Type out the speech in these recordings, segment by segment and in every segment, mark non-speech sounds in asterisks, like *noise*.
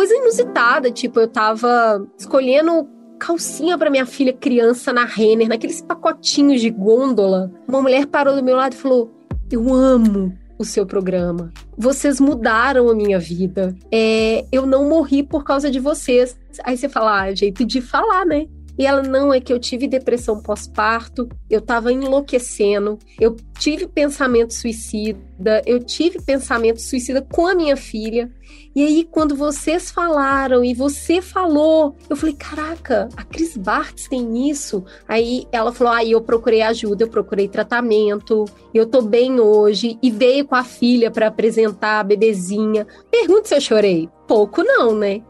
coisa inusitada, tipo, eu tava escolhendo calcinha para minha filha criança na Renner, naqueles pacotinhos de gôndola. Uma mulher parou do meu lado e falou: Eu amo o seu programa. Vocês mudaram a minha vida. É, eu não morri por causa de vocês. Aí você fala, ah, jeito de falar, né? E ela, não, é que eu tive depressão pós-parto, eu tava enlouquecendo, eu tive pensamento suicida, eu tive pensamento suicida com a minha filha. E aí, quando vocês falaram e você falou, eu falei: caraca, a Cris Bartz tem isso. Aí ela falou: aí ah, eu procurei ajuda, eu procurei tratamento, eu tô bem hoje. E veio com a filha para apresentar a bebezinha. Pergunta se eu chorei. Pouco não, né?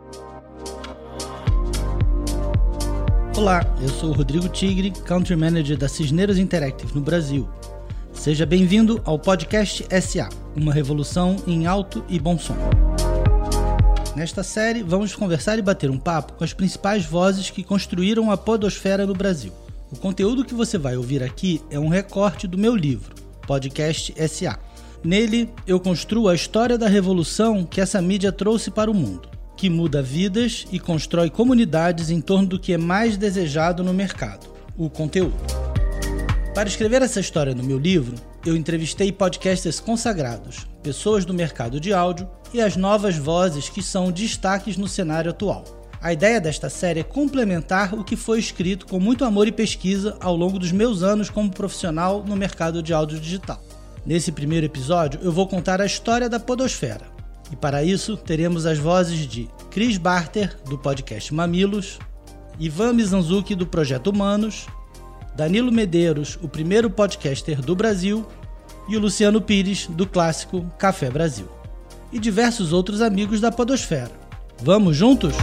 Olá, eu sou Rodrigo Tigre, Country Manager da Cisneiros Interactive no Brasil. Seja bem-vindo ao podcast SA, uma revolução em alto e bom som. Nesta série, vamos conversar e bater um papo com as principais vozes que construíram a podosfera no Brasil. O conteúdo que você vai ouvir aqui é um recorte do meu livro, Podcast SA. Nele, eu construo a história da revolução que essa mídia trouxe para o mundo que muda vidas e constrói comunidades em torno do que é mais desejado no mercado: o conteúdo. Para escrever essa história no meu livro, eu entrevistei podcasters consagrados, pessoas do mercado de áudio e as novas vozes que são destaques no cenário atual. A ideia desta série é complementar o que foi escrito com muito amor e pesquisa ao longo dos meus anos como profissional no mercado de áudio digital. Nesse primeiro episódio, eu vou contar a história da Podosfera, e para isso, teremos as vozes de Chris Barter, do podcast Mamilos, Ivan Mizanzuki, do Projeto Humanos, Danilo Medeiros, o primeiro podcaster do Brasil, e o Luciano Pires, do clássico Café Brasil. E diversos outros amigos da Podosfera. Vamos juntos?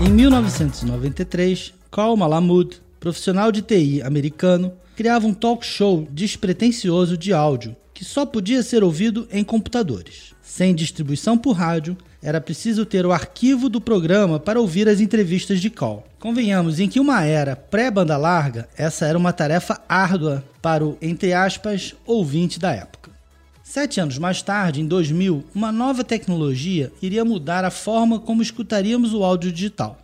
Em 1993, Carl Malamud, profissional de TI americano, criava um talk show despretensioso de áudio que só podia ser ouvido em computadores. Sem distribuição por rádio, era preciso ter o arquivo do programa para ouvir as entrevistas de call. Convenhamos em que uma era pré-banda larga, essa era uma tarefa árdua para o, entre aspas, ouvinte da época. Sete anos mais tarde, em 2000, uma nova tecnologia iria mudar a forma como escutaríamos o áudio digital.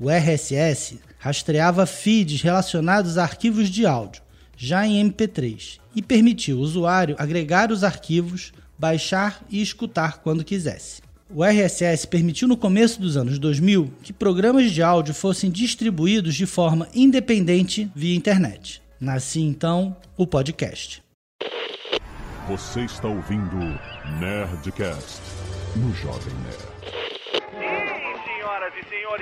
O RSS rastreava feeds relacionados a arquivos de áudio, já em MP3, e permitia o usuário agregar os arquivos, baixar e escutar quando quisesse. O RSS permitiu no começo dos anos 2000 que programas de áudio fossem distribuídos de forma independente via internet. Nascia então o podcast. Você está ouvindo Nerdcast no Jovem Nerd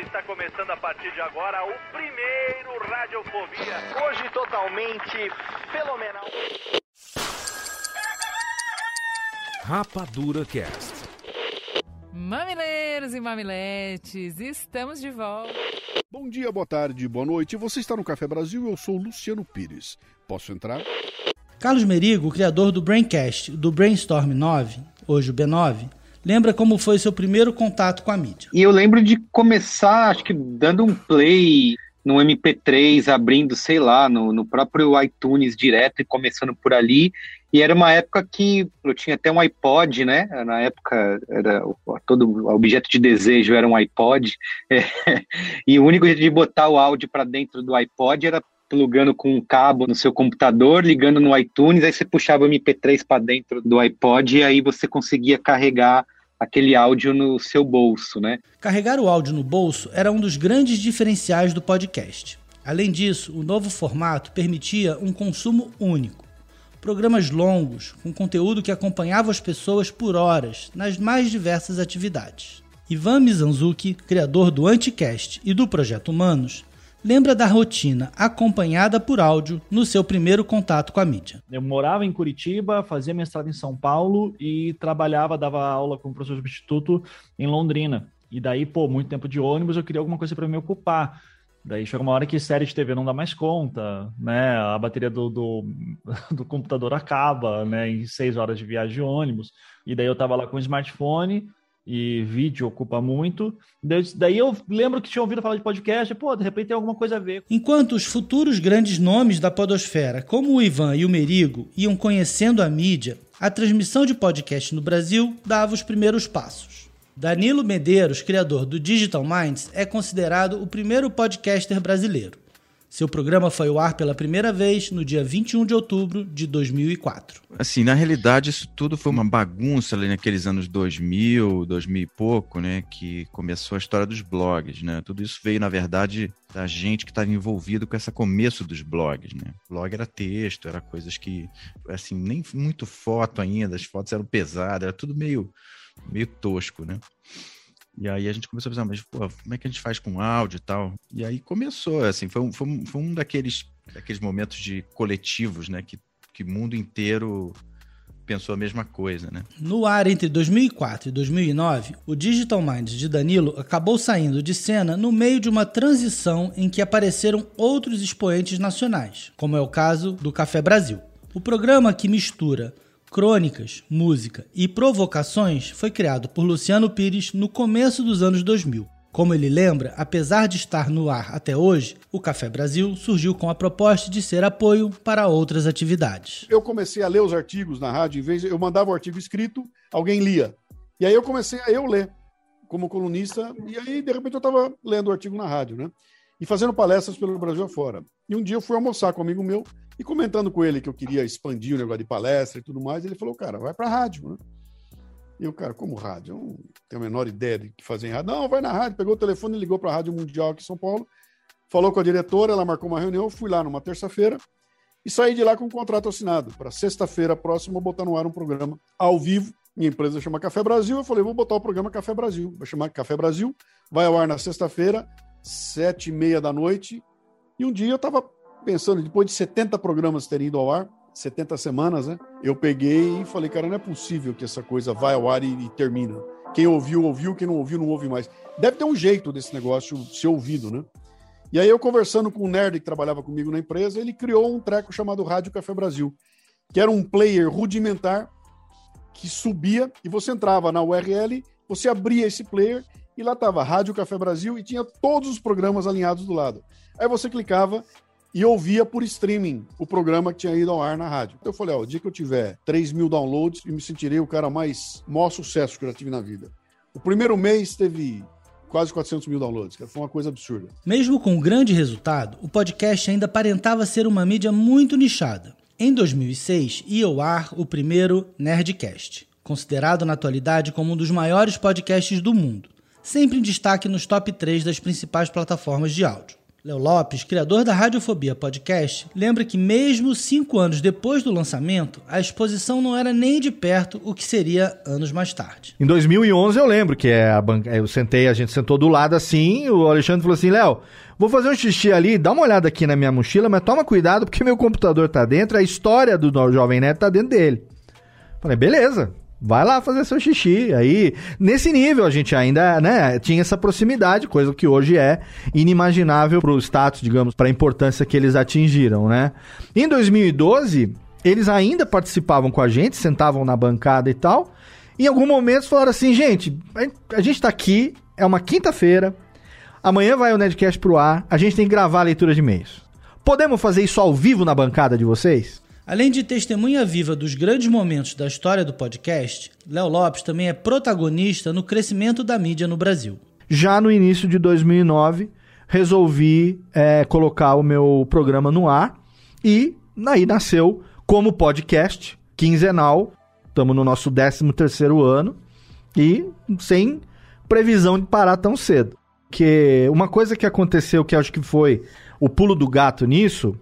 está começando a partir de agora o primeiro Radiofobia. Hoje totalmente fenomenal. Rapadura Cast. Mamileiros e mamiletes, estamos de volta. Bom dia, boa tarde, boa noite. Você está no Café Brasil, eu sou Luciano Pires. Posso entrar? Carlos Merigo, criador do Braincast, do Brainstorm 9, hoje o B9, lembra como foi seu primeiro contato com a mídia? E eu lembro de começar, acho que dando um play no MP3, abrindo, sei lá, no, no próprio iTunes direto e começando por ali. E era uma época que eu tinha até um iPod, né? Na época era todo objeto de desejo era um iPod. É, *laughs* e o único jeito de botar o áudio para dentro do iPod era plugando com um cabo no seu computador, ligando no iTunes, aí você puxava o MP3 para dentro do iPod e aí você conseguia carregar aquele áudio no seu bolso, né? Carregar o áudio no bolso era um dos grandes diferenciais do podcast. Além disso, o novo formato permitia um consumo único. Programas longos, com conteúdo que acompanhava as pessoas por horas, nas mais diversas atividades. Ivan Mizanzuki, criador do Anticast e do Projeto Humanos, lembra da rotina acompanhada por áudio no seu primeiro contato com a mídia. Eu morava em Curitiba, fazia mestrado em São Paulo e trabalhava, dava aula como professor substituto em Londrina. E daí, pô, muito tempo de ônibus, eu queria alguma coisa para me ocupar. Daí chega uma hora que série de TV não dá mais conta, né? A bateria do, do, *laughs* do, computador acaba, né? Em seis horas de viagem de ônibus. E daí eu tava lá com o smartphone, e vídeo ocupa muito. Daí eu lembro que tinha ouvido falar de podcast, pô, de repente tem alguma coisa a ver. Enquanto os futuros grandes nomes da podosfera, como o Ivan e o Merigo, iam conhecendo a mídia, a transmissão de podcast no Brasil dava os primeiros passos. Danilo Medeiros, criador do Digital Minds, é considerado o primeiro podcaster brasileiro. Seu programa foi ao ar pela primeira vez no dia 21 de outubro de 2004. Assim, na realidade, isso tudo foi uma bagunça ali naqueles anos 2000, 2000 e pouco, né? Que começou a história dos blogs, né? Tudo isso veio, na verdade, da gente que estava envolvido com esse começo dos blogs, né? Blog era texto, era coisas que, assim, nem muito foto ainda, as fotos eram pesadas, era tudo meio, meio tosco, né? E aí a gente começou a pensar, mas pô, como é que a gente faz com áudio e tal? E aí começou, assim, foi um, foi um, foi um daqueles, daqueles momentos de coletivos, né? Que, que o mundo inteiro pensou a mesma coisa, né? No ar entre 2004 e 2009, o Digital Minds de Danilo acabou saindo de cena no meio de uma transição em que apareceram outros expoentes nacionais, como é o caso do Café Brasil. O programa que mistura crônicas, música e provocações foi criado por Luciano Pires no começo dos anos 2000. Como ele lembra, apesar de estar no ar até hoje, o Café Brasil surgiu com a proposta de ser apoio para outras atividades. Eu comecei a ler os artigos na rádio, em vez eu mandava o artigo escrito, alguém lia. E aí eu comecei a eu ler como colunista, e aí de repente eu estava lendo o artigo na rádio, né? E fazendo palestras pelo Brasil afora. E um dia eu fui almoçar com um amigo meu, e comentando com ele que eu queria expandir o negócio de palestra e tudo mais, ele falou, cara, vai para rádio, né? E o cara, como rádio? Eu não tenho a menor ideia de que fazer em rádio. Não, vai na rádio. Pegou o telefone e ligou para a Rádio Mundial aqui em São Paulo. Falou com a diretora, ela marcou uma reunião. Fui lá numa terça-feira e saí de lá com um contrato assinado. Para sexta-feira próxima, botar no ar um programa ao vivo. Minha empresa chama Café Brasil. Eu falei, vou botar o programa Café Brasil. Vai chamar Café Brasil. Vai ao ar na sexta-feira, sete e meia da noite. E um dia eu estava pensando, depois de 70 programas terem ido ao ar, 70 semanas, né? Eu peguei e falei, cara, não é possível que essa coisa vai ao ar e, e termina. Quem ouviu, ouviu, quem não ouviu, não ouve mais. Deve ter um jeito desse negócio ser ouvido, né? E aí eu conversando com um nerd que trabalhava comigo na empresa, ele criou um treco chamado Rádio Café Brasil, que era um player rudimentar que subia e você entrava na URL, você abria esse player e lá estava Rádio Café Brasil e tinha todos os programas alinhados do lado. Aí você clicava e ouvia por streaming o programa que tinha ido ao ar na rádio. Então eu falei, ó, o dia que eu tiver 3 mil downloads, eu me sentirei o cara mais maior sucesso que eu já tive na vida. O primeiro mês teve quase 400 mil downloads, que foi uma coisa absurda. Mesmo com grande resultado, o podcast ainda aparentava ser uma mídia muito nichada. Em 2006, ia ao ar o primeiro Nerdcast, considerado na atualidade como um dos maiores podcasts do mundo, sempre em destaque nos top 3 das principais plataformas de áudio. Léo Lopes, criador da Radiofobia Podcast, lembra que mesmo cinco anos depois do lançamento, a exposição não era nem de perto o que seria anos mais tarde. Em 2011 eu lembro que é a banca, eu sentei, a gente sentou do lado assim, o Alexandre falou assim, Léo, vou fazer um xixi ali, dá uma olhada aqui na minha mochila, mas toma cuidado porque meu computador tá dentro, a história do Jovem Neto tá dentro dele. Falei, beleza, Vai lá fazer seu xixi. Aí, nesse nível, a gente ainda, né, tinha essa proximidade, coisa que hoje é inimaginável pro status, digamos, para a importância que eles atingiram, né? Em 2012, eles ainda participavam com a gente, sentavam na bancada e tal. Em algum momento falaram assim, gente, a gente tá aqui, é uma quinta-feira, amanhã vai o Nedcast pro ar, a gente tem que gravar a leitura de e-mails. Podemos fazer isso ao vivo na bancada de vocês? Além de testemunha viva dos grandes momentos da história do podcast, Léo Lopes também é protagonista no crescimento da mídia no Brasil. Já no início de 2009, resolvi é, colocar o meu programa no ar e aí nasceu como podcast quinzenal. Estamos no nosso 13 terceiro ano e sem previsão de parar tão cedo. Que uma coisa que aconteceu que acho que foi o pulo do gato nisso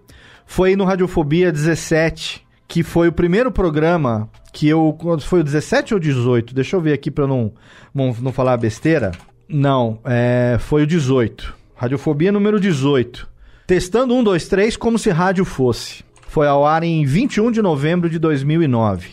foi no Radiofobia 17, que foi o primeiro programa que eu. Foi o 17 ou 18? Deixa eu ver aqui pra não, não, não falar besteira. Não, é, foi o 18. Radiofobia número 18. Testando 1, 2, 3 como se rádio fosse. Foi ao ar em 21 de novembro de 2009.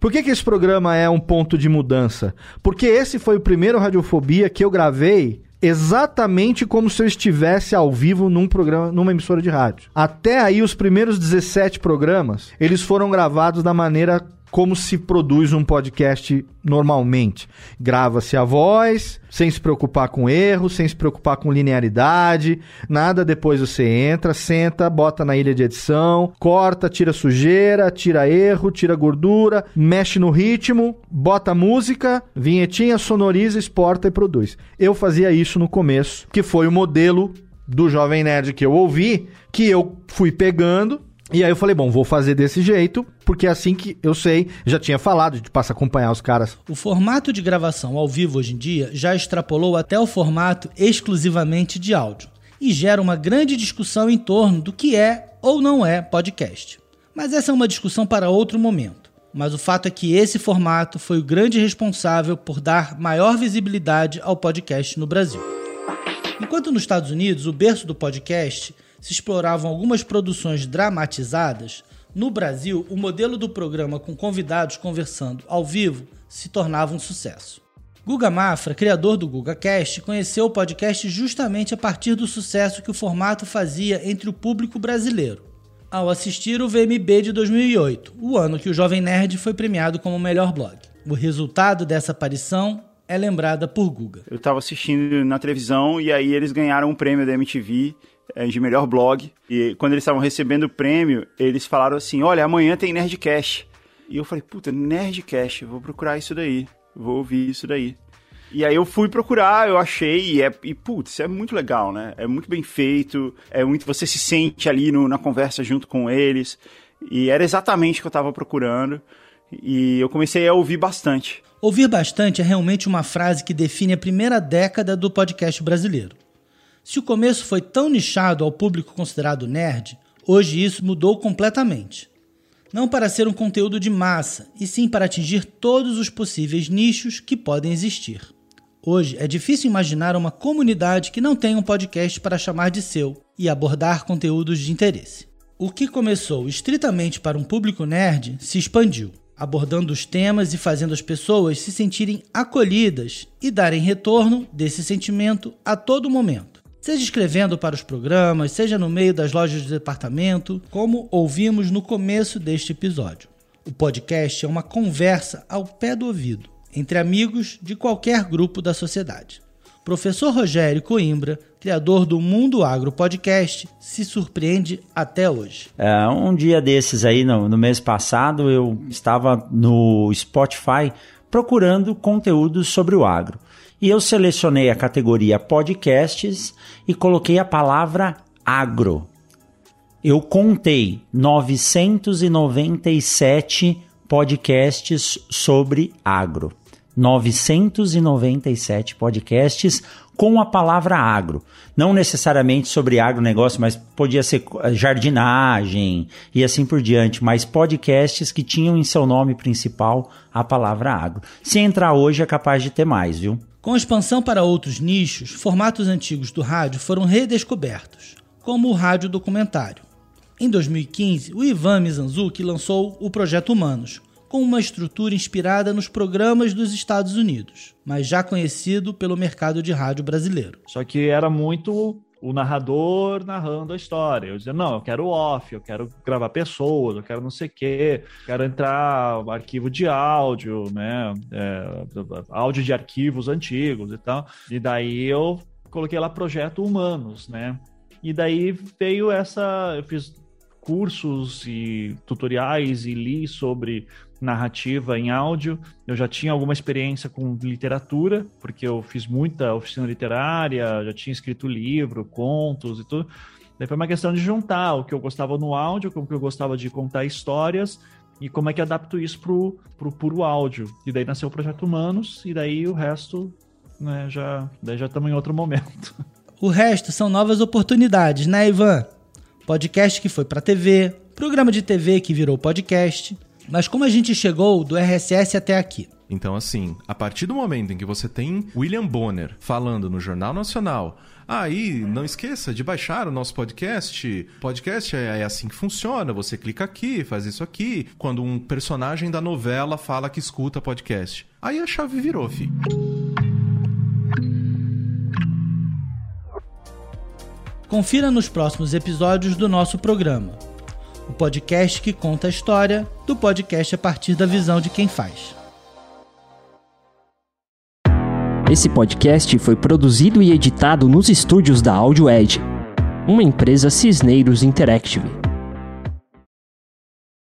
Por que, que esse programa é um ponto de mudança? Porque esse foi o primeiro Radiofobia que eu gravei exatamente como se eu estivesse ao vivo num programa, numa emissora de rádio. Até aí os primeiros 17 programas, eles foram gravados da maneira como se produz um podcast normalmente. Grava-se a voz, sem se preocupar com erro, sem se preocupar com linearidade, nada. Depois você entra, senta, bota na ilha de edição, corta, tira sujeira, tira erro, tira gordura, mexe no ritmo, bota música, vinhetinha, sonoriza, exporta e produz. Eu fazia isso no começo, que foi o modelo do Jovem Nerd que eu ouvi, que eu fui pegando e aí eu falei, bom, vou fazer desse jeito, porque é assim que eu sei, já tinha falado, a gente passa a acompanhar os caras. O formato de gravação ao vivo hoje em dia já extrapolou até o formato exclusivamente de áudio e gera uma grande discussão em torno do que é ou não é podcast. Mas essa é uma discussão para outro momento. Mas o fato é que esse formato foi o grande responsável por dar maior visibilidade ao podcast no Brasil. Enquanto nos Estados Unidos o berço do podcast se exploravam algumas produções dramatizadas, no Brasil o modelo do programa com convidados conversando ao vivo se tornava um sucesso. Guga Mafra, criador do GugaCast, conheceu o podcast justamente a partir do sucesso que o formato fazia entre o público brasileiro. Ao assistir o VMB de 2008, o ano que o Jovem Nerd foi premiado como o melhor blog. O resultado dessa aparição é lembrada por Guga. Eu estava assistindo na televisão e aí eles ganharam um prêmio da MTV de melhor blog. E quando eles estavam recebendo o prêmio, eles falaram assim: Olha, amanhã tem Nerdcast. E eu falei: Puta, Nerdcast, vou procurar isso daí. Vou ouvir isso daí. E aí eu fui procurar, eu achei, e, é, e putz, é muito legal, né? É muito bem feito, é muito. Você se sente ali no, na conversa junto com eles. E era exatamente o que eu estava procurando. E eu comecei a ouvir bastante. Ouvir bastante é realmente uma frase que define a primeira década do podcast brasileiro. Se o começo foi tão nichado ao público considerado nerd, hoje isso mudou completamente. Não para ser um conteúdo de massa, e sim para atingir todos os possíveis nichos que podem existir. Hoje é difícil imaginar uma comunidade que não tenha um podcast para chamar de seu e abordar conteúdos de interesse. O que começou estritamente para um público nerd se expandiu, abordando os temas e fazendo as pessoas se sentirem acolhidas e darem retorno desse sentimento a todo momento seja escrevendo para os programas, seja no meio das lojas de departamento, como ouvimos no começo deste episódio. O podcast é uma conversa ao pé do ouvido, entre amigos de qualquer grupo da sociedade. Professor Rogério Coimbra, criador do Mundo Agro Podcast, se surpreende até hoje. É, um dia desses aí, no, no mês passado, eu estava no Spotify procurando conteúdos sobre o agro. E eu selecionei a categoria podcasts e coloquei a palavra agro. Eu contei 997 podcasts sobre agro. 997 podcasts com a palavra agro. Não necessariamente sobre agronegócio, mas podia ser jardinagem e assim por diante, mas podcasts que tinham em seu nome principal a palavra agro. Se entrar hoje é capaz de ter mais, viu? Com expansão para outros nichos, formatos antigos do rádio foram redescobertos, como o rádio documentário. Em 2015, o Ivan Mizanzuki lançou o Projeto Humanos, com uma estrutura inspirada nos programas dos Estados Unidos, mas já conhecido pelo mercado de rádio brasileiro. Só que era muito o narrador narrando a história. Eu dizia, não, eu quero off, eu quero gravar pessoas, eu quero não sei o quê, quero entrar arquivo de áudio, né? É, áudio de arquivos antigos e tal. E daí eu coloquei lá projeto humanos, né? E daí veio essa. Eu fiz cursos e tutoriais e li sobre narrativa em áudio. Eu já tinha alguma experiência com literatura, porque eu fiz muita oficina literária, já tinha escrito livro, contos e tudo. Daí foi uma questão de juntar o que eu gostava no áudio com o que eu gostava de contar histórias e como é que adapto isso pro, pro puro áudio. E daí nasceu o Projeto Humanos, e daí o resto, né, já, já estamos em outro momento. O resto são novas oportunidades, né, Ivan? Podcast que foi para TV, programa de TV que virou podcast. Mas como a gente chegou do RSS até aqui? Então, assim, a partir do momento em que você tem William Bonner falando no Jornal Nacional, aí não esqueça de baixar o nosso podcast. Podcast é, é, assim que funciona. Você clica aqui, faz isso aqui. Quando um personagem da novela fala que escuta podcast. Aí a chave virou, fi. Confira nos próximos episódios do nosso programa. O podcast que conta a história do podcast a partir da visão de quem faz. Esse podcast foi produzido e editado nos estúdios da Audio Edge, uma empresa Cisneiros Interactive.